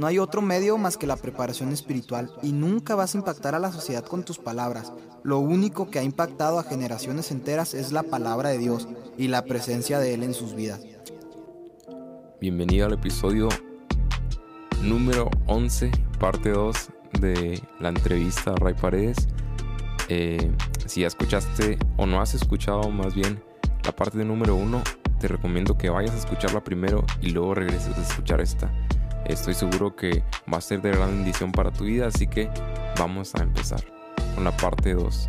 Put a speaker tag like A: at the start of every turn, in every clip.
A: no hay otro medio más que la preparación espiritual y nunca vas a impactar a la sociedad con tus palabras. Lo único que ha impactado a generaciones enteras es la palabra de Dios y la presencia de Él en sus vidas.
B: Bienvenido al episodio número 11, parte 2 de la entrevista a Ray Paredes. Eh, si ya escuchaste o no has escuchado más bien la parte número 1, te recomiendo que vayas a escucharla primero y luego regreses a escuchar esta. Estoy seguro que va a ser de gran bendición para tu vida, así que vamos a empezar con la parte 2.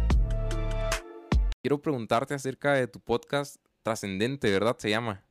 B: Quiero preguntarte acerca de tu podcast Trascendente, ¿verdad? Se llama.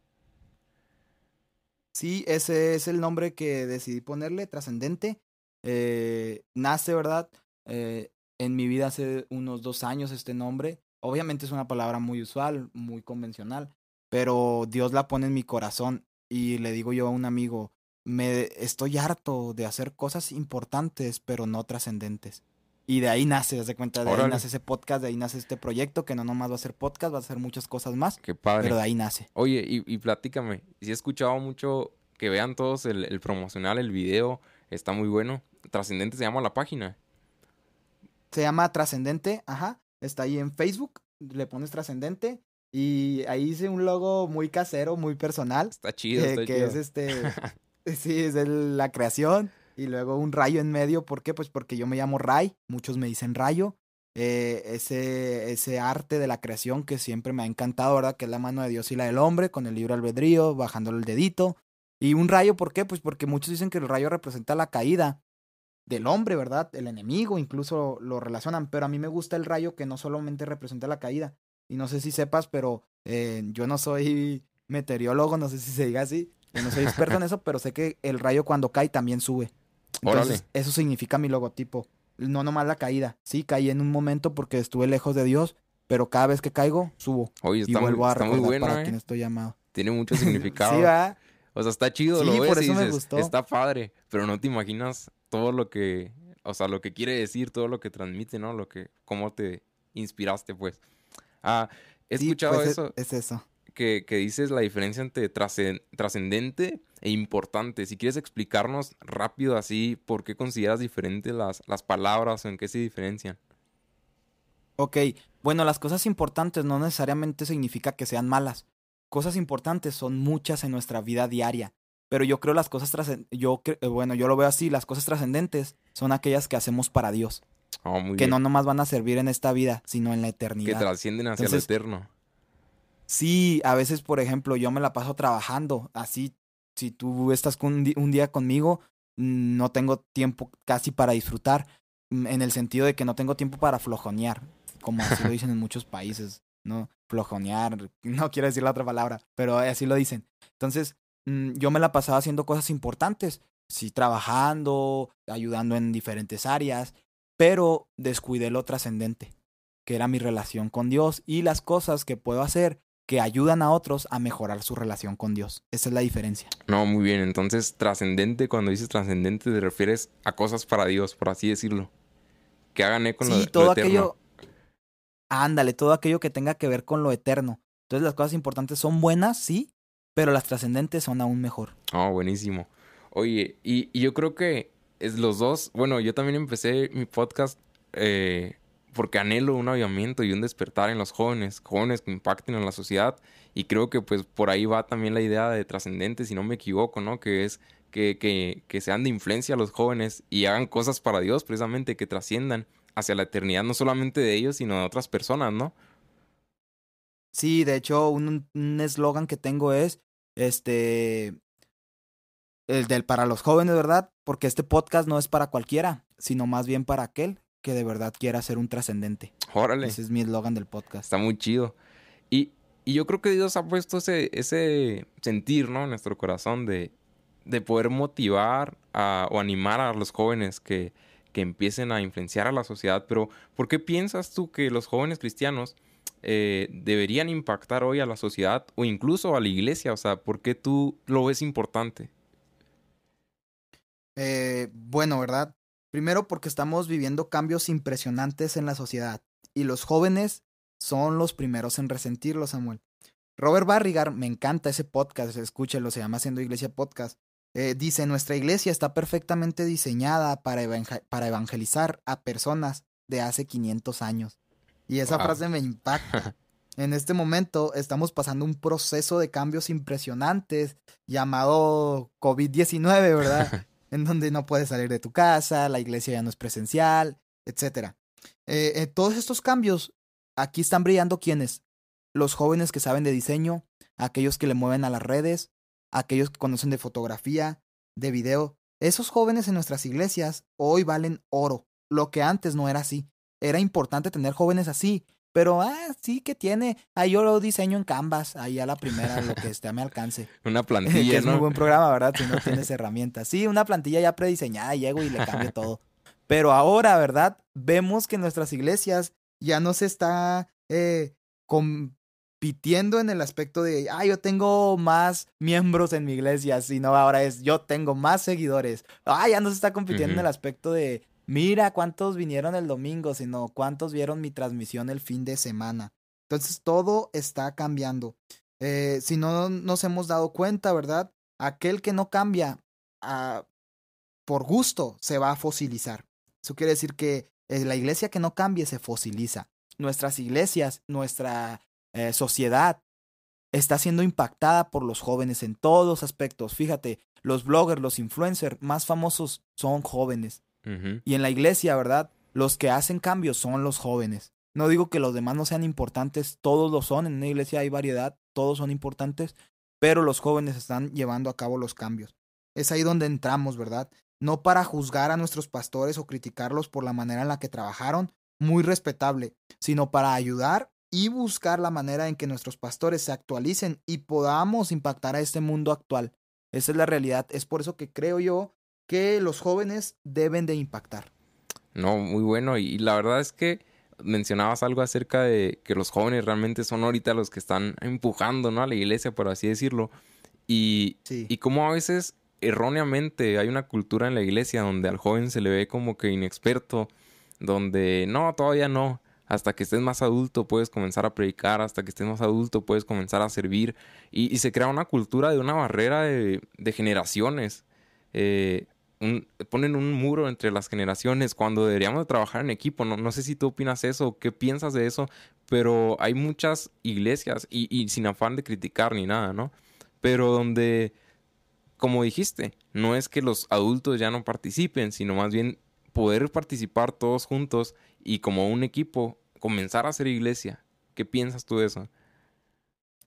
A: Sí, ese es el nombre que decidí ponerle, Trascendente. Eh, nace, ¿verdad? Eh, en mi vida hace unos dos años este nombre. Obviamente es una palabra muy usual, muy convencional, pero Dios la pone en mi corazón y le digo yo a un amigo, me estoy harto de hacer cosas importantes, pero no trascendentes. Y de ahí nace, de cuenta, de ahí nace ese podcast, de ahí nace este proyecto, que no nomás va a ser podcast, va a ser muchas cosas más.
B: Qué padre.
A: Pero de ahí nace.
B: Oye, y, y platícame, si he escuchado mucho que vean todos el, el promocional, el video, está muy bueno. Trascendente se llama la página.
A: Se llama Trascendente, ajá. Está ahí en Facebook, le pones Trascendente y ahí hice un logo muy casero, muy personal.
B: Está chido,
A: eh, que es este Sí, es de la creación. Y luego un rayo en medio. ¿Por qué? Pues porque yo me llamo Ray. Muchos me dicen rayo. Eh, ese, ese arte de la creación que siempre me ha encantado, ¿verdad? Que es la mano de Dios y la del hombre, con el libro albedrío, bajándole el dedito. Y un rayo, ¿por qué? Pues porque muchos dicen que el rayo representa la caída del hombre, ¿verdad? El enemigo, incluso lo relacionan. Pero a mí me gusta el rayo que no solamente representa la caída. Y no sé si sepas, pero eh, yo no soy meteorólogo, no sé si se diga así. Yo no soy experto en eso, pero sé que el rayo cuando cae también sube. Entonces, eso significa mi logotipo. No nomás la caída. Sí, caí en un momento porque estuve lejos de Dios, pero cada vez que caigo, subo.
B: Oye, está, y vuelvo a está muy bueno,
A: para
B: ¿eh?
A: quien estoy llamado.
B: Tiene mucho significado.
A: sí, ¿verdad?
B: O sea, está chido,
A: sí,
B: lo ves
A: por eso
B: y dices,
A: me gustó.
B: está padre, pero no te imaginas todo lo que, o sea, lo que quiere decir, todo lo que transmite, ¿no? Lo que, cómo te inspiraste, pues. Ah, he
A: Sí,
B: escuchado
A: pues,
B: eso.
A: Es, es eso.
B: Que, que dices la diferencia entre trascen- trascendente e importante. Si quieres explicarnos rápido así por qué consideras diferentes las, las palabras o en qué se diferencian.
A: Ok, bueno, las cosas importantes no necesariamente significa que sean malas. Cosas importantes son muchas en nuestra vida diaria. Pero yo creo las cosas yo eh, bueno, yo lo veo así, las cosas trascendentes son aquellas que hacemos para Dios,
B: Oh, muy
A: que
B: bien.
A: no nomás van a servir en esta vida, sino en la
B: que
A: eternidad.
B: trascienden hacia
A: Entonces,
B: lo eterno.
A: Sí, a veces, por ejemplo, yo me la paso trabajando. Así, si tú estás con un, día conmigo, no tengo tiempo casi para disfrutar, mm, en el sentido de que no tengo tiempo para flojonear, como así lo dicen en muchos países, ¿no? Flojonear, no quiero decir la otra palabra, pero así lo dicen. Entonces, mm, yo me la pasaba haciendo cosas importantes, sí, trabajando, ayudando en diferentes áreas, pero descuidé lo trascendente, que era mi relación con Dios y las cosas que puedo hacer que ayudan a otros a mejorar su relación con Dios. Esa es la diferencia.
B: No, muy bien. Entonces, trascendente, cuando dices trascendente, te refieres a cosas para Dios, por así decirlo. Que hagan eco lo,
A: sí,
B: lo
A: todo
B: eterno.
A: aquello. Ándale, todo aquello que tenga que ver con lo eterno. Entonces, las cosas importantes son buenas, sí, pero las trascendentes son aún mejor.
B: Oh, buenísimo. Oye, y, y yo creo que es los dos. Bueno, yo también empecé mi podcast eh, porque anhelo un avivamiento y un despertar en los jóvenes, jóvenes que impacten en la sociedad. Y creo que pues por ahí va también la idea de trascendente, si no me equivoco, ¿no? Que es que, que, que sean de influencia los jóvenes y hagan cosas para Dios, precisamente, que trasciendan hacia la eternidad, no solamente de ellos, sino de otras personas, ¿no?
A: Sí, de hecho, un eslogan que tengo es este el del para los jóvenes, ¿verdad? Porque este podcast no es para cualquiera, sino más bien para aquel que de verdad quiera ser un trascendente.
B: Órale.
A: Ese es mi eslogan del podcast.
B: Está muy chido. Y, y yo creo que Dios ha puesto ese, ese sentir, ¿no? En nuestro corazón de, de poder motivar a- o animar a los jóvenes que, que empiecen a influenciar a la sociedad. Pero, ¿por qué piensas tú que los jóvenes cristianos eh, deberían impactar hoy a la sociedad o incluso a la iglesia? O sea, ¿por qué tú lo ves importante?
A: Eh, bueno, ¿verdad? Primero porque estamos viviendo cambios impresionantes en la sociedad y los jóvenes son los primeros en resentirlo, Samuel. Robert Barrigar, me encanta ese podcast, escúchelo, se llama Haciendo Iglesia Podcast. Eh, dice, nuestra iglesia está perfectamente diseñada para, para evangelizar a personas de hace 500 años. Y esa frase me impacta. En este momento estamos pasando un proceso de cambios impresionantes llamado COVID-19, ¿verdad? en donde no puedes salir de tu casa, la iglesia ya no es presencial, etc. Eh, eh, todos estos cambios, aquí están brillando quienes? Los jóvenes que saben de diseño, aquellos que le mueven a las redes, aquellos que conocen de fotografía, de video. Esos jóvenes en nuestras iglesias hoy valen oro, lo que antes no era así. Era importante tener jóvenes así, pero ah, sí que tiene. Ahí yo lo diseño en Canvas, ahí a la primera, lo que esté a mi alcance.
B: Una plantilla.
A: que es un muy buen programa, ¿verdad? Si no tienes herramientas. Sí, una plantilla ya prediseñada, llego y le cambio todo. Pero ahora, ¿verdad? Vemos que nuestras iglesias ya no se está eh, compitiendo en el aspecto de, ah, yo tengo más miembros en mi iglesia, sino ahora es, yo tengo más seguidores. Ah, ya no se está compitiendo en el aspecto de, mira cuántos vinieron el domingo, sino cuántos vieron mi transmisión el fin de semana. Entonces todo está cambiando. Eh, si no nos hemos dado cuenta, ¿verdad? Aquel que no cambia ah, por gusto se va a fosilizar. Eso quiere decir que eh, la iglesia que no cambie se fosiliza. Nuestras iglesias, nuestra eh, sociedad está siendo impactada por los jóvenes en todos aspectos. Fíjate, los bloggers, los influencers más famosos son jóvenes. Y en la iglesia, ¿verdad? Los que hacen cambios son los jóvenes. No digo que los demás no sean importantes, todos lo son. En una iglesia hay variedad, todos son importantes, pero los jóvenes están llevando a cabo los cambios. Es ahí donde entramos, ¿verdad? no para juzgar a nuestros pastores o criticarlos por la manera en la que trabajaron, muy respetable, sino para ayudar y buscar la manera en que nuestros pastores se actualicen y podamos impactar a este mundo actual. Esa es la realidad. Es por eso que creo yo que los jóvenes deben de impactar.
B: No, muy bueno. Y la verdad es que mencionabas algo acerca de que los jóvenes realmente son ahorita los que están empujando, ¿no? A la iglesia, por así decirlo. Y, y cómo a veces erróneamente hay una cultura en la iglesia donde al joven se le ve como que inexperto, donde no, todavía no. Hasta que estés más adulto puedes comenzar a predicar, hasta que estés más adulto puedes comenzar a servir. Y, se crea una cultura de una barrera de, generaciones. Eh, ponen un muro entre las generaciones cuando deberíamos de trabajar en equipo. No, no sé si tú opinas eso, qué piensas de eso, pero hay muchas iglesias, y, sin afán de criticar ni nada, ¿no? Pero donde como dijiste, no es que los adultos ya no participen, sino más bien poder participar todos juntos y como un equipo comenzar a hacer iglesia. ¿Qué piensas tú de eso?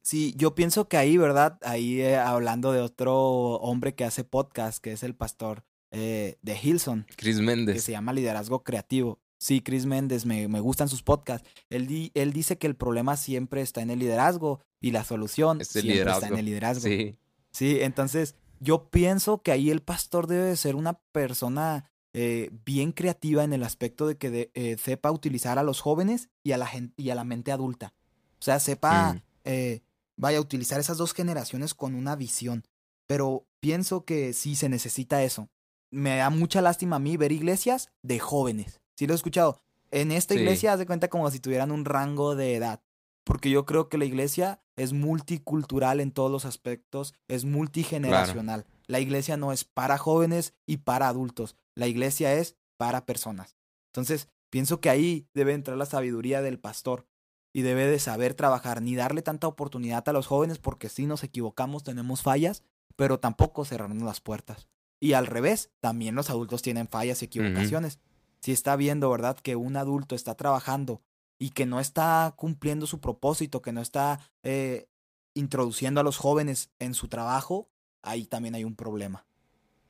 A: Sí, yo pienso que ahí, ¿verdad? Ahí eh, hablando de otro hombre que hace podcast, que es el pastor eh, de Hilson.
B: Chris Méndez.
A: Que se llama Liderazgo Creativo. Sí, Chris Méndez, me, me gustan sus podcasts. Él, él dice que el problema siempre está en el liderazgo y la solución siempre está en el liderazgo. Sí. Sí, entonces yo pienso que ahí el pastor debe de ser una persona eh, bien creativa en el aspecto de que eh, sepa utilizar a los jóvenes y a la gente y a la mente adulta. O sea, sepa, mm. eh, vaya a utilizar esas dos generaciones con una visión. Pero pienso que sí se necesita eso. Me da mucha lástima a mí ver iglesias de jóvenes. Sí lo he escuchado. En esta iglesia, haz de cuenta como si tuvieran un rango de edad porque yo creo que la iglesia es multicultural en todos los aspectos, es multigeneracional. La iglesia no es para jóvenes y para adultos, la iglesia es para personas. Entonces, pienso que ahí debe entrar la sabiduría del pastor y debe de saber trabajar, ni darle tanta oportunidad a los jóvenes porque si nos equivocamos tenemos fallas, pero tampoco cerrarnos las puertas. Y al revés, también los adultos tienen fallas y equivocaciones. Si está viendo, ¿verdad?, que un adulto está trabajando y que no está cumpliendo su propósito, que no está eh, introduciendo a los jóvenes en su trabajo, ahí también hay un problema.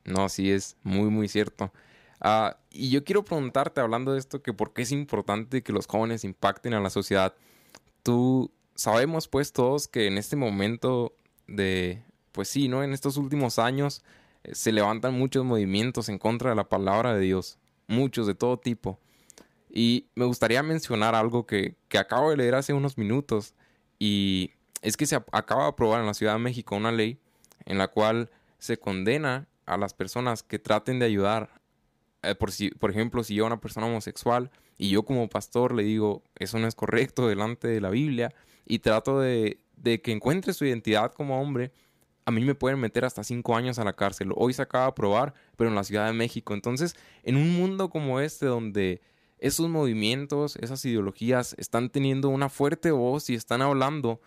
B: No, sí es muy, muy cierto. Ah, y yo quiero preguntarte, hablando de esto, que por qué es importante que los jóvenes impacten a la sociedad. Tú sabemos pues todos que en este momento de, pues sí, ¿no? En estos últimos años se levantan muchos movimientos en contra de la palabra de Dios, muchos de todo tipo. Y me gustaría mencionar algo que, acabo de leer hace unos minutos y es que se acaba de aprobar en la Ciudad de México una ley en la cual se condena a las personas que traten de ayudar. Eh, por, si, por ejemplo, si yo una persona homosexual y yo como pastor le digo, eso no es correcto delante de la Biblia y trato de, de que encuentre su identidad como hombre, a mí me pueden meter hasta cinco años a la cárcel. Hoy se acaba de aprobar, pero en la Ciudad de México. Entonces, en un mundo como este, donde esos movimientos, esas ideologías están teniendo una fuerte voz y están hablando,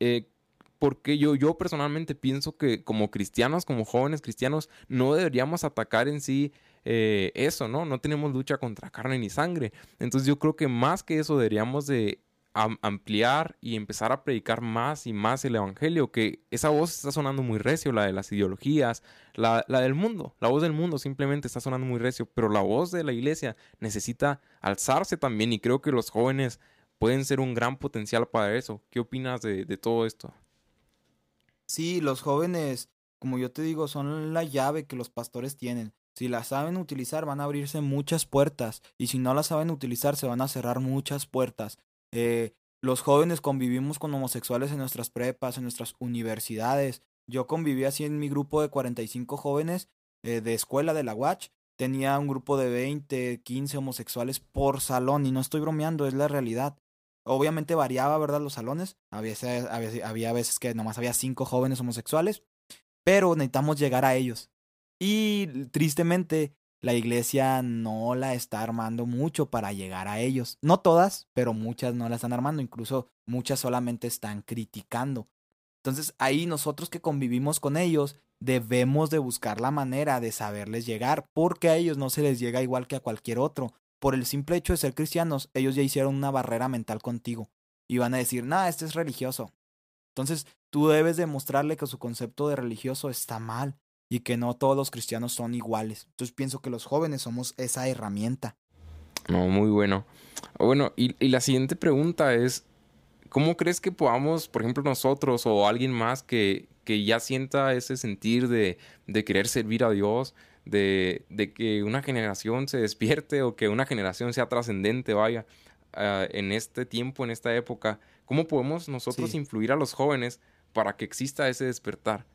B: eh, porque yo, yo personalmente pienso que como cristianos, como jóvenes cristianos, no deberíamos atacar en sí eh, eso, ¿no? No tenemos lucha contra carne ni sangre. Entonces yo creo que más que eso deberíamos de ampliar y empezar a predicar más y más el Evangelio, que esa voz está sonando muy recio, la de las ideologías, la, la, del mundo, la voz del mundo simplemente está sonando muy recio, pero la voz de la iglesia necesita alzarse también y creo que los jóvenes pueden ser un gran potencial para eso. ¿Qué opinas de, de todo esto?
A: Sí, los jóvenes, como yo te digo, son la llave que los pastores tienen. Si la saben utilizar van a abrirse muchas puertas y si no la saben utilizar se van a cerrar muchas puertas. Eh, los jóvenes convivimos con homosexuales en nuestras prepas, en nuestras universidades. Yo conviví así en mi grupo de 45 jóvenes eh, de escuela de la Watch. Tenía un grupo de 20, 15 homosexuales por salón y no estoy bromeando, es la realidad. Obviamente variaba, ¿verdad? Los salones. Había, había, había veces que nomás había cinco jóvenes homosexuales, pero necesitamos llegar a ellos. Y tristemente, la iglesia no la está armando mucho para llegar a ellos. No todas, pero muchas no la están armando, incluso muchas solamente están criticando. Entonces ahí nosotros que convivimos con ellos debemos de buscar la manera de saberles llegar, porque a ellos no se les llega igual que a cualquier otro. Por el simple hecho de ser cristianos, ellos ya hicieron una barrera mental contigo y van a decir, nah, este es religioso. Entonces tú debes demostrarle que su concepto de religioso está mal y que no todos los cristianos son iguales. Entonces pienso que los jóvenes somos esa herramienta.
B: No, muy bueno. Bueno, y, la siguiente pregunta es, ¿cómo crees que podamos, por ejemplo, nosotros o alguien más que, que ya sienta ese sentir de, de querer servir a Dios, de, de, que una generación se despierte o que una generación sea trascendente, vaya, uh, en este tiempo, en esta época, ¿cómo podemos nosotros sí. influir a los jóvenes para que exista ese despertar?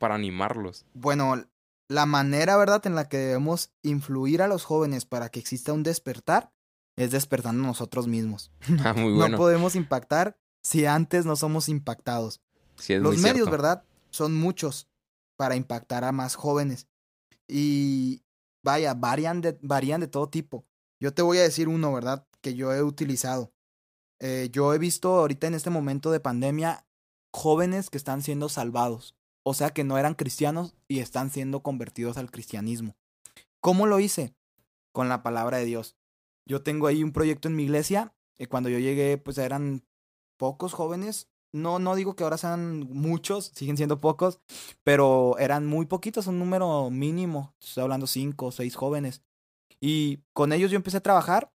B: Para animarlos?
A: Bueno, la manera, ¿verdad?, en la que debemos influir a los jóvenes para que exista un despertar es despertando nosotros mismos.
B: Ah, muy bueno.
A: No podemos impactar si antes no somos impactados.
B: Sí, es
A: los
B: muy
A: medios,
B: cierto.
A: ¿verdad? Son muchos para impactar a más jóvenes. Y vaya, varían de, varían de todo tipo. Yo te voy a decir uno, ¿verdad? Que yo he utilizado. Eh, yo he visto ahorita en este momento de pandemia jóvenes que están siendo salvados o sea que no eran cristianos y están siendo convertidos al cristianismo. ¿Cómo lo hice? Con la palabra de Dios. Yo tengo ahí un proyecto en mi iglesia y cuando yo llegué pues eran pocos jóvenes. No, no digo que ahora sean muchos, siguen siendo pocos, pero eran muy poquitos, un número mínimo. Estoy hablando cinco o seis jóvenes. Y con ellos yo empecé a trabajar.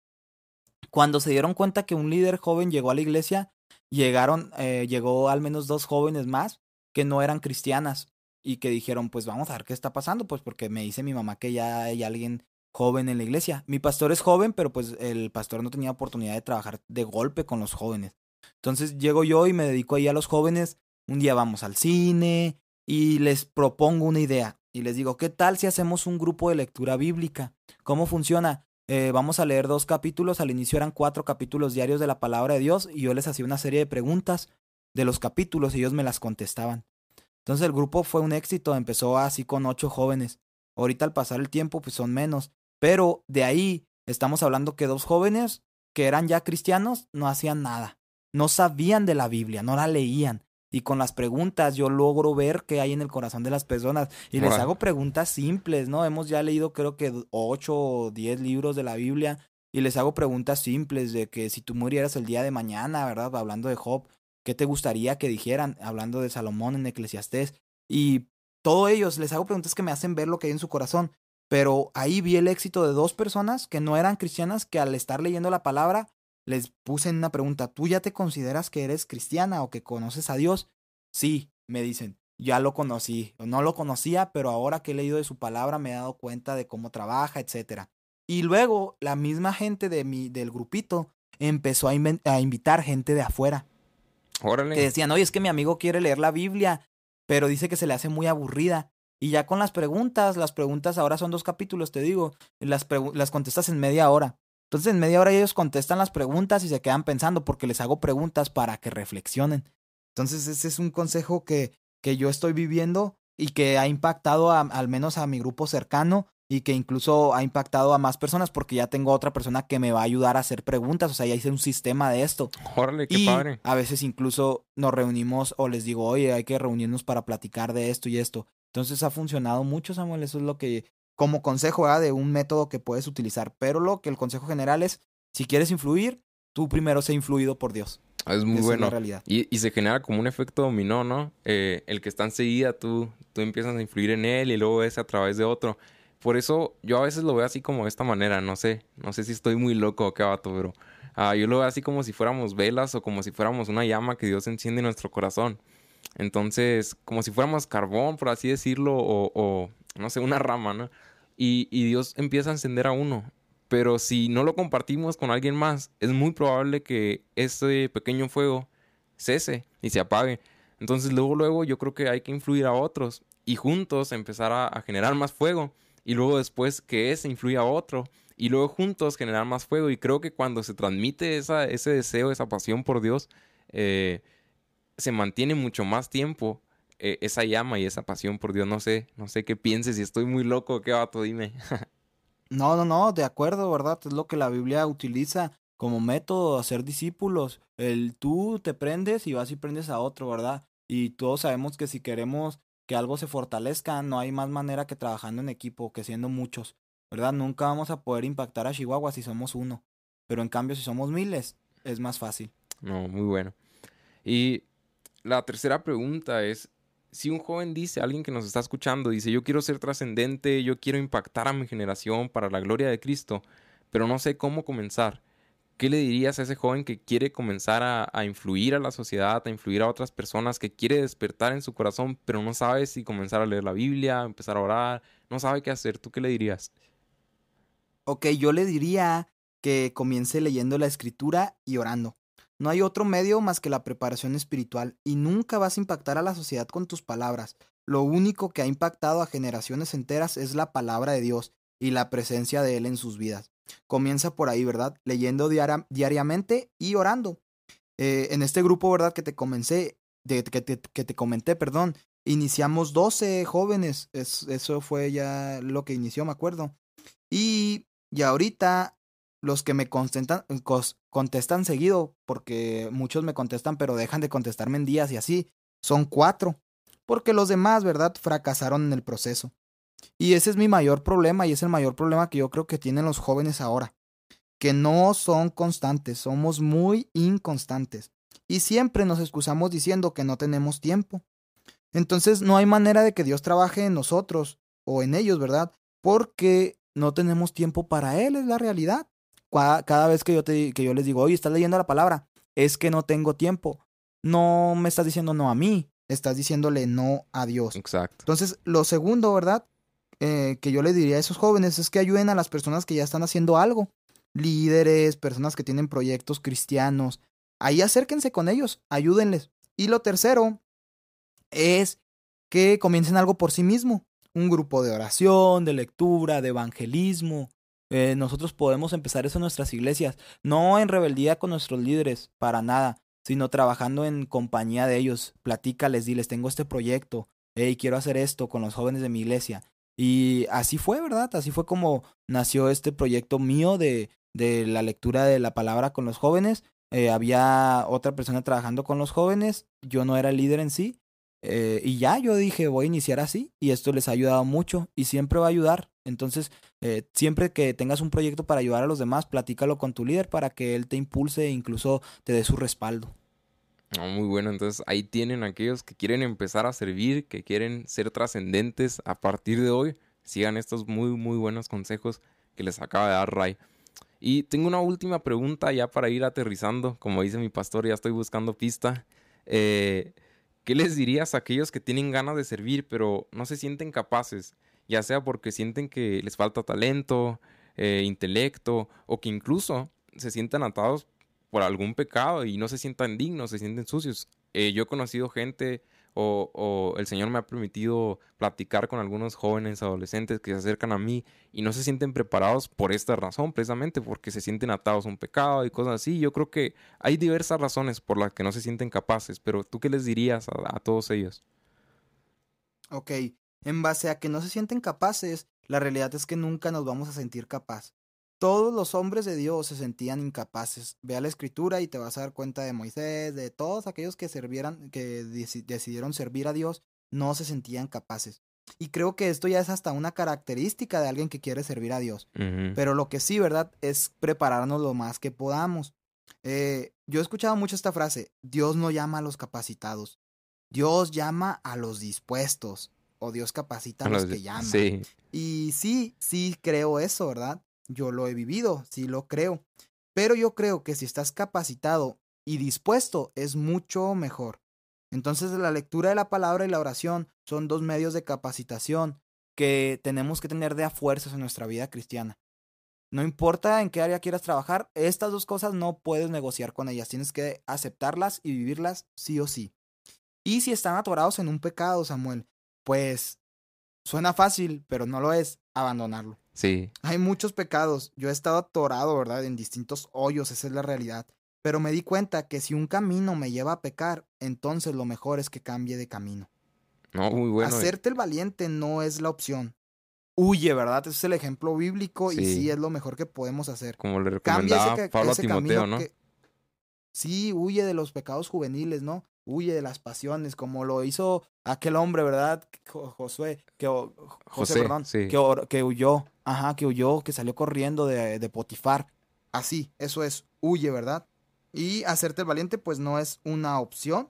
A: Cuando se dieron cuenta que un líder joven llegó a la iglesia, llegaron, eh, llegó al menos dos jóvenes más que no eran cristianas y que dijeron, pues vamos a ver qué está pasando, pues porque me dice mi mamá que ya hay alguien joven en la iglesia. Mi pastor es joven, pero pues el pastor no tenía oportunidad de trabajar de golpe con los jóvenes. Entonces llego yo y me dedico ahí a los jóvenes. Un día vamos al cine y les propongo una idea y les digo, ¿qué tal si hacemos un grupo de lectura bíblica? ¿Cómo funciona? Eh, vamos a leer dos capítulos, al inicio eran cuatro capítulos diarios de la palabra de Dios y yo les hacía una serie de preguntas de los capítulos y ellos me las contestaban. Entonces el grupo fue un éxito, empezó así con ocho jóvenes. Ahorita al pasar el tiempo pues son menos, pero de ahí estamos hablando que dos jóvenes que eran ya cristianos no hacían nada, no sabían de la Biblia, no la leían. Y con las preguntas yo logro ver qué hay en el corazón de las personas. Y les hago preguntas simples, ¿no? Hemos ya leído creo que ocho o diez libros de la Biblia. Y les hago preguntas simples de que si tú murieras el día de mañana, ¿verdad? Hablando de Job, ¿Qué te gustaría que dijeran? Hablando de Salomón en Eclesiastés. Y todos ellos les hago preguntas que me hacen ver lo que hay en su corazón. Pero ahí vi el éxito de dos personas que no eran cristianas, que al estar leyendo la palabra, les puse una pregunta, ¿tú ya te consideras que eres cristiana o que conoces a Dios? Sí, me dicen, ya lo conocí, no lo conocía, pero ahora que he leído de su palabra me he dado cuenta de cómo trabaja, etc. Y luego la misma gente de mi, del grupito empezó a, a invitar gente de afuera.
B: Órale.
A: Que decían, oye, es que mi amigo quiere leer la Biblia, pero dice que se le hace muy aburrida. Y ya con las preguntas, las preguntas ahora son dos capítulos, te digo, las, las contestas en media hora. Entonces en media hora ellos contestan las preguntas y se quedan pensando porque les hago preguntas para que reflexionen. Entonces ese es un consejo que que yo estoy viviendo y que ha impactado al menos a mi grupo cercano y que incluso ha impactado a más personas porque ya tengo otra persona que me va a ayudar a hacer preguntas, o sea, ya hice un sistema de esto.
B: Órale, qué
A: y
B: padre.
A: a veces incluso nos reunimos o les digo, oye, hay que reunirnos para platicar de esto y esto. Entonces ha funcionado mucho, Samuel, eso es lo que, como consejo, de un método que puedes utilizar, pero lo que el consejo general es, si quieres influir, tú primero sé influido por Dios.
B: Es muy
A: Esa
B: bueno.
A: Es la realidad.
B: Y, y se genera como un efecto dominó, ¿no? Eh, el que está enseguida, tú, tú empiezas a influir en él y luego es a través de otro. Por eso yo a veces lo veo así como de esta manera, no sé, no sé si estoy muy loco o qué vato, pero ah, yo lo veo así como si fuéramos velas o como si fuéramos una llama que Dios enciende en nuestro corazón. Entonces, como si fuéramos carbón, por así decirlo, o, no sé, una rama, ¿no? Y, Dios empieza a encender a uno. Pero si no lo compartimos con alguien más, es muy probable que ese pequeño fuego cese y se apague. Entonces luego, luego yo creo que hay que influir a otros y juntos empezar a generar más fuego. Y luego después que ese influya a otro. Y luego juntos generar más fuego. Y creo que cuando se transmite esa, ese deseo, esa pasión por Dios, eh, se mantiene mucho más tiempo eh, esa llama y esa pasión por Dios. No sé, no sé qué pienses, si estoy muy loco, qué vato, dime.
A: No, no, no, de acuerdo, ¿verdad? Es lo que la Biblia utiliza como método, hacer discípulos. El tú te prendes y vas y prendes a otro, ¿verdad? Y todos sabemos que si queremos que algo se fortalezca, no hay más manera que trabajando en equipo, que siendo muchos, ¿verdad? Nunca vamos a poder impactar a Chihuahua si somos uno. Pero en cambio, si somos miles, es más fácil.
B: No, muy bueno. Y la tercera pregunta es, si un joven dice, alguien que nos está escuchando, dice, yo quiero ser trascendente, yo quiero impactar a mi generación para la gloria de Cristo, pero no sé cómo comenzar, ¿qué le dirías a ese joven que quiere comenzar a, influir a la sociedad, a influir a otras personas, que quiere despertar en su corazón, pero no sabe si comenzar a leer la Biblia, empezar a orar, no sabe qué hacer? ¿Tú qué le dirías?
A: Ok, yo le diría que comience leyendo la escritura y orando. No hay otro medio más que la preparación espiritual y nunca vas a impactar a la sociedad con tus palabras. Lo único que ha impactado a generaciones enteras es la palabra de Dios y la presencia de Él en sus vidas. Comienza por ahí, ¿verdad? Leyendo diari diariamente y orando. Eh, en este grupo, ¿verdad? Que te comencé, de, que, te, que te comenté, perdón, iniciamos 12 jóvenes. Es, eso fue ya lo que inició, me acuerdo. Y, y ahorita los que me contestan, contestan seguido, porque muchos me contestan, pero dejan de contestarme en días y así, son cuatro, porque los demás, ¿verdad?, fracasaron en el proceso. Y ese es mi mayor problema y es el mayor problema que yo creo que tienen los jóvenes ahora, que no son constantes, somos muy inconstantes y siempre nos excusamos diciendo que no tenemos tiempo. Entonces no hay manera de que Dios trabaje en nosotros o en ellos, ¿verdad? Porque no tenemos tiempo para Él, es la realidad cada vez que yo, te, que yo les digo, oye, estás leyendo la palabra, es que no tengo tiempo. No me estás diciendo no a mí, estás diciéndole no a Dios.
B: Exacto.
A: Entonces, lo segundo, ¿verdad? Eh, que yo le diría a esos jóvenes es que ayuden a las personas que ya están haciendo algo. Líderes, personas que tienen proyectos cristianos. Ahí acérquense con ellos, ayúdenles. Y lo tercero es que comiencen algo por sí mismo. Un grupo de oración, de lectura, de evangelismo, eh, nosotros podemos empezar eso en nuestras iglesias, no en rebeldía con nuestros líderes, para nada, sino trabajando en compañía de ellos. Platícales, diles, tengo este proyecto, hey, quiero hacer esto con los jóvenes de mi iglesia. Y así fue, ¿verdad? Así fue como nació este proyecto mío de, de la lectura de la palabra con los jóvenes. Eh, había otra persona trabajando con los jóvenes, yo no era el líder en sí. Eh, y ya yo dije, voy a iniciar así y esto les ha ayudado mucho y siempre va a ayudar. Entonces, eh, siempre que tengas un proyecto para ayudar a los demás, platícalo con tu líder para que él te impulse e incluso te dé su respaldo.
B: Muy bueno, entonces ahí tienen aquellos que quieren empezar a servir, que quieren ser trascendentes a partir de hoy. Sigan estos muy, muy buenos consejos que les acaba de dar Ray. Y tengo una última pregunta ya para ir aterrizando. Como dice mi pastor, ya estoy buscando pista. Eh, ¿Qué les dirías a aquellos que tienen ganas de servir pero no se sienten capaces? Ya sea porque sienten que les falta talento, eh, intelecto o que incluso se sientan atados por algún pecado y no se sientan dignos, se sienten sucios. Eh, yo he conocido gente o, el Señor me ha permitido platicar con algunos jóvenes, adolescentes que se acercan a mí y no se sienten preparados por esta razón, precisamente porque se sienten atados a un pecado y cosas así. Yo creo que hay diversas razones por las que no se sienten capaces, pero ¿tú qué les dirías a, a todos ellos?
A: Ok, en base a que no se sienten capaces, la realidad es que nunca nos vamos a sentir capaz. Todos los hombres de Dios se sentían incapaces. Ve a la escritura y te vas a dar cuenta de Moisés, de todos aquellos que servieran, que decidieron servir a Dios, no se sentían capaces. Y creo que esto ya es hasta una característica de alguien que quiere servir a Dios. Pero lo que sí, ¿verdad? Es prepararnos lo más que podamos. Eh, yo he escuchado mucho esta frase, Dios no llama a los capacitados, Dios llama a los dispuestos, o Dios capacita a los que llaman. Sí. Y sí, sí creo eso, ¿verdad? Yo lo he vivido, sí lo creo. Pero yo creo que si estás capacitado y dispuesto es mucho mejor. Entonces la lectura de la palabra y la oración son dos medios de capacitación que tenemos que tener de a fuerzas en nuestra vida cristiana. No importa en qué área quieras trabajar, estas dos cosas no puedes negociar con ellas, tienes que aceptarlas y vivirlas sí o sí. Y si están atorados en un pecado, Samuel, pues suena fácil, pero no lo es, abandonarlo.
B: Sí.
A: Hay muchos pecados. Yo he estado atorado, ¿verdad? En distintos hoyos, esa es la realidad. Pero me di cuenta que si un camino me lleva a pecar, entonces lo mejor es que cambie de camino.
B: No, muy bueno.
A: Hacerte el valiente no es la opción. Huye, ¿verdad? Ese es el ejemplo bíblico y sí es lo mejor que podemos hacer.
B: Como le recomendaba Pablo a Timoteo, ¿no?
A: sí, huye de los pecados juveniles, ¿no? Huye de las pasiones, como lo hizo aquel hombre, ¿verdad? Josué, que, José, perdón, que, que, huyó, ajá, que huyó, que salió corriendo de, de Potifar. Así, eso es, huye, ¿verdad? Y hacerte el valiente, pues no es una opción.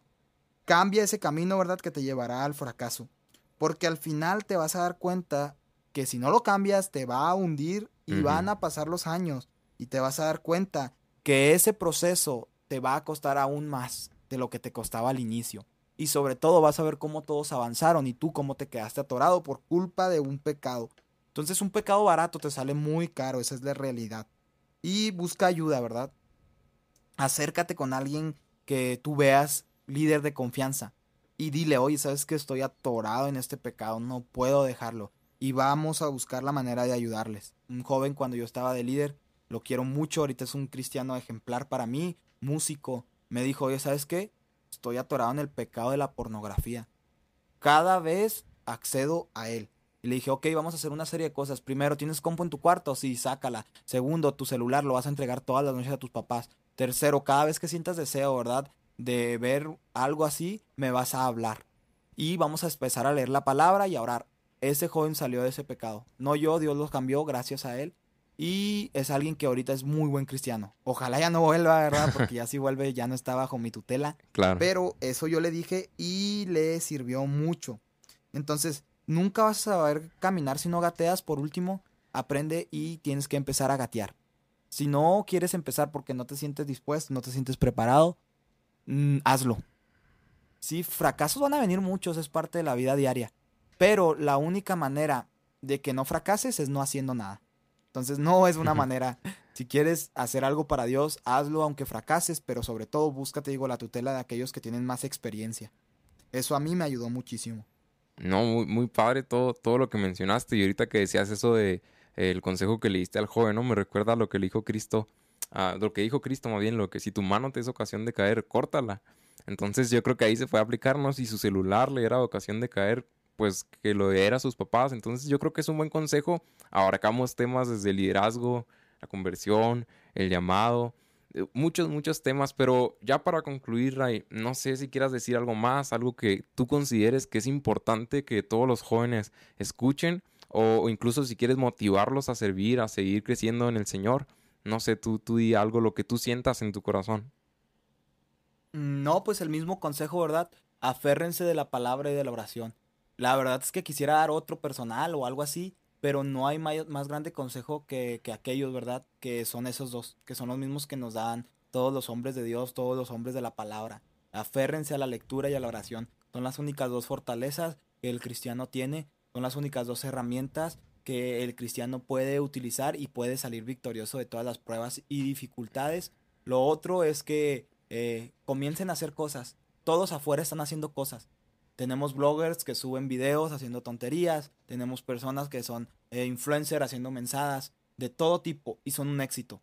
A: Cambia ese camino, ¿verdad? Que te llevará al fracaso. Porque al final te vas a dar cuenta que si no lo cambias, te va a hundir y van a pasar los años. Y te vas a dar cuenta que ese proceso te va a costar aún más de lo que te costaba al inicio. Y sobre todo vas a ver cómo todos avanzaron y tú cómo te quedaste atorado por culpa de un pecado. Entonces un pecado barato te sale muy caro, esa es la realidad. Y busca ayuda, ¿verdad? acércate con alguien que tú veas líder de confianza y dile, oye, sabes que estoy atorado en este pecado, no puedo dejarlo. Y vamos a buscar la manera de ayudarles. Un joven cuando yo estaba de líder, lo quiero mucho, ahorita es un cristiano ejemplar para mí, músico, me dijo, oye, ¿sabes qué? Estoy atorado en el pecado de la pornografía. Cada vez accedo a él. Y le dije, ok, vamos a hacer una serie de cosas. Primero, ¿tienes compu en tu cuarto? Sí, sácala. Segundo, tu celular lo vas a entregar todas las noches a tus papás. Tercero, cada vez que sientas deseo, ¿verdad? De ver algo así, me vas a hablar. Y vamos a empezar a leer la palabra y a orar. Ese joven salió de ese pecado. No yo, Dios los cambió gracias a él. Y es alguien que ahorita es muy buen cristiano. Ojalá ya no vuelva, ¿verdad? Porque ya si vuelve ya no está bajo mi tutela.
B: Claro.
A: Pero eso yo le dije y le sirvió mucho. Entonces, nunca vas a saber caminar si no gateas. Por último, aprende y tienes que empezar a gatear. Si no quieres empezar porque no te sientes dispuesto, no te sientes preparado, mm, hazlo. Sí, fracasos van a venir muchos, es parte de la vida diaria. Pero la única manera de que no fracases es no haciendo nada. Entonces no es una manera. Si quieres hacer algo para Dios, hazlo aunque fracases, pero sobre todo búscate, digo, la tutela de aquellos que tienen más experiencia. Eso a mí me ayudó muchísimo.
B: No, muy, muy padre todo, todo lo que mencionaste. Y ahorita que decías eso de el consejo que le diste al joven, ¿no? Me recuerda a lo que le dijo Cristo, a lo que dijo Cristo más bien, lo que si tu mano te es ocasión de caer, córtala. Entonces yo creo que ahí se fue a aplicarnos y su celular le era ocasión de caer, pues que lo era a sus papás. Entonces yo creo que es un buen consejo. Abarcamos temas desde el liderazgo, la conversión, el llamado, eh, muchos, muchos temas, pero ya para concluir, Ray, no sé si quieras decir algo más, algo que tú consideres que es importante que todos los jóvenes escuchen o, incluso si quieres motivarlos a servir, a seguir creciendo en el Señor. No sé, tú, tú di algo, lo que tú sientas en tu corazón.
A: No, pues el mismo consejo, ¿verdad? Aférrense de la palabra y de la oración. La verdad es que quisiera dar otro personal o algo así, pero no hay más grande consejo que, que aquellos, ¿verdad? Que son esos dos, que son los mismos que nos dan todos los hombres de Dios, todos los hombres de la palabra. Aférrense a la lectura y a la oración. Son las únicas dos fortalezas que el cristiano tiene son las únicas dos herramientas que el cristiano puede utilizar y puede salir victorioso de todas las pruebas y dificultades. Lo otro es que eh, comiencen a hacer cosas. Todos afuera están haciendo cosas. Tenemos bloggers que suben videos haciendo tonterías. Tenemos personas que son eh, influencers haciendo mensadas de todo tipo y son un éxito.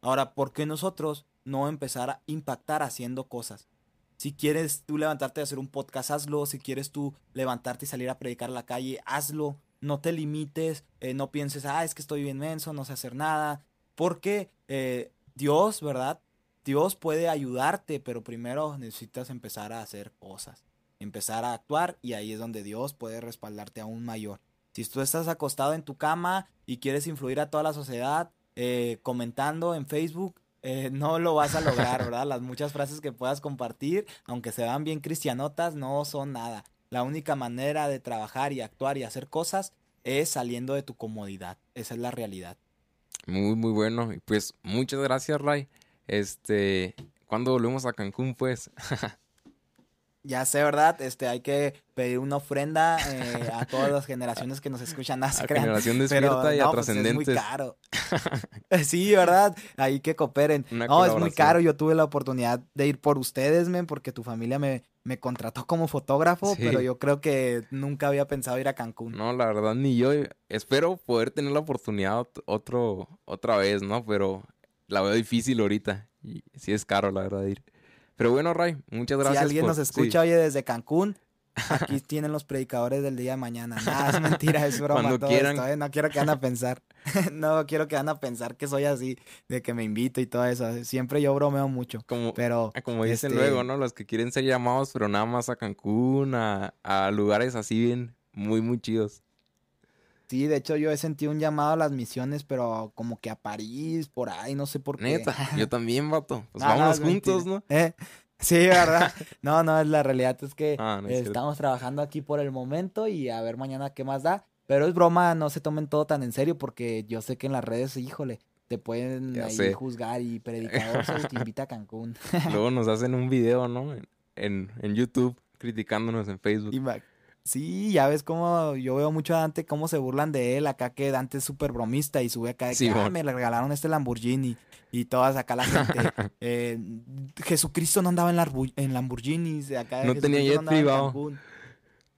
A: Ahora, ¿por qué nosotros no empezar a impactar haciendo cosas? Si quieres tú levantarte a hacer un podcast, hazlo. Si quieres tú levantarte y salir a predicar a la calle, hazlo. No te limites, eh, no pienses, ah, es que estoy bien menso, no sé hacer nada. Porque eh, Dios, ¿verdad? Dios puede ayudarte, pero primero necesitas empezar a hacer cosas, empezar a actuar y ahí es donde Dios puede respaldarte aún mayor. Si tú estás acostado en tu cama y quieres influir a toda la sociedad eh, comentando en Facebook, eh, no lo vas a lograr, ¿verdad? Las muchas frases que puedas compartir, aunque se vean bien cristianotas, no son nada. La única manera de trabajar y actuar y hacer cosas es saliendo de tu comodidad. Esa es la realidad.
B: Muy, muy bueno. Pues muchas gracias, Ray. Este, ¿cuándo volvemos a Cancún, pues?
A: Ya sé, ¿verdad? Este, hay que pedir una ofrenda eh, a todas las generaciones que nos escuchan. a
B: generación despierta y a trascendentes.
A: Pues es muy caro. sí, ¿verdad? Ahí que cooperen. no, es muy caro. Yo tuve la oportunidad de ir por ustedes, men, porque tu familia me, me contrató como fotógrafo, pero yo creo que nunca había pensado ir a Cancún.
B: No, la verdad ni yo. Espero poder tener la oportunidad otro, otra vez, ¿no? Pero la veo difícil ahorita. Y sí es caro, la verdad, ir. Pero bueno, Ray, muchas gracias.
A: Si alguien nos escucha, oye, desde Cancún, aquí tienen los predicadores del día de mañana. Nada, es mentira, es broma. Cuando quieran. ¿eh? No quiero que van a pensar. no quiero que van a pensar que soy así, de que me invito y todo eso. Siempre yo bromeo mucho.
B: Como,
A: pero,
B: ah, como dicen este luego, ¿no? Los que quieren ser llamados, pero nada más a Cancún, a, a lugares así bien, muy, muy chidos.
A: Sí, de hecho yo he sentido un llamado a las misiones, pero como que a París, por ahí, no sé por qué.
B: Neta, yo también, vato. Pues vámonos juntos, ¿no?
A: ¿Eh? Sí, ¿verdad? No, no, la realidad es que ah, estamos trabajando aquí por el momento y a ver mañana qué más da. Pero es broma, no se tomen todo tan en serio porque yo sé que en las redes, híjole, te pueden ahí juzgar y predicador se te invita a Cancún.
B: Luego nos hacen un video, ¿no? En, en YouTube criticándonos en Facebook.
A: Sí, ya ves cómo yo veo mucho a Dante cómo se burlan de él acá que Dante es súper bromista y sube acá de que ah, me le regalaron este Lamborghini y todas acá la gente. Eh, Jesucristo no andaba en, en Lamborghinis, acá
B: no tenía jet privado.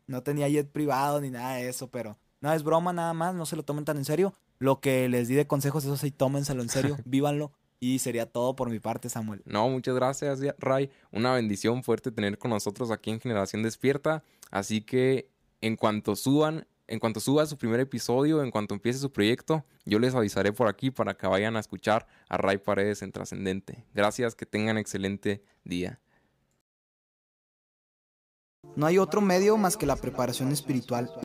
A: No tenía jet privado ni nada de eso, pero no es broma nada más, no se lo tomen tan en serio. Lo que les di de consejos, eso sí, tómenselo en serio, vívanlo. Y sería todo por mi parte, Samuel.
B: No, muchas gracias, Ray. Una bendición fuerte tener con nosotros aquí en Generación Despierta. Así que en cuanto suban, en cuanto suba su primer episodio, en cuanto empiece su proyecto, yo les avisaré por aquí para que vayan a escuchar a Ray Paredes en Trascendente. Gracias, que tengan excelente día.
A: No hay otro medio más que la preparación espiritual